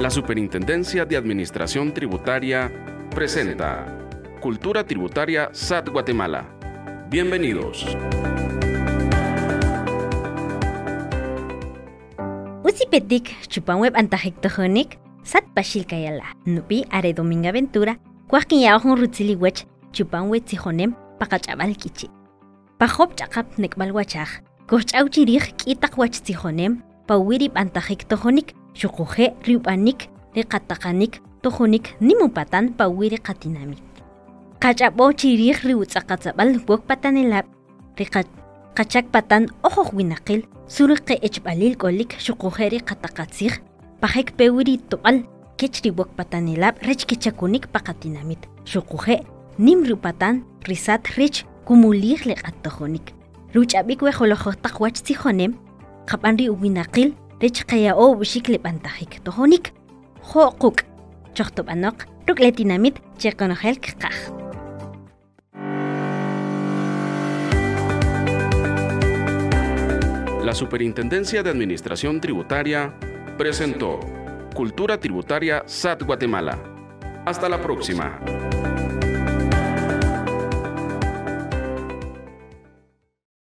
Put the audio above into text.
La Superintendencia de Administración Tributaria presenta Cultura Tributaria SAT Guatemala. Bienvenidos. Usipetik chupanweb antajektojonik sat pashil kayala nupi are dominga ventura kwaqin yaojun rutzili wech chupanwe tzijonem pakachabal kichi pajob chaqap nekbal wachaj kohch'aw chirij pawirip antajik tojonik xuquje riupanik riqataqanik tojonik nimupatan pawiri qatinamik qach'ab'ow chiriij riwutz'aqatz'ab'al wok patanilab riqa qachakpatan ojoq winaqil suriqe echb'alil k'olik xuquje riqataqatzij pajek pewiri tob'al kech riwok patanilab rech kichakunik paqatinamit xuquje nim riupatan risat rech kumulij liq'at tojonik ruch'ab'ik wejolojojtaq wach tzijonem La Superintendencia de Administración Tributaria presentó Cultura Tributaria SAT Guatemala. Hasta la próxima.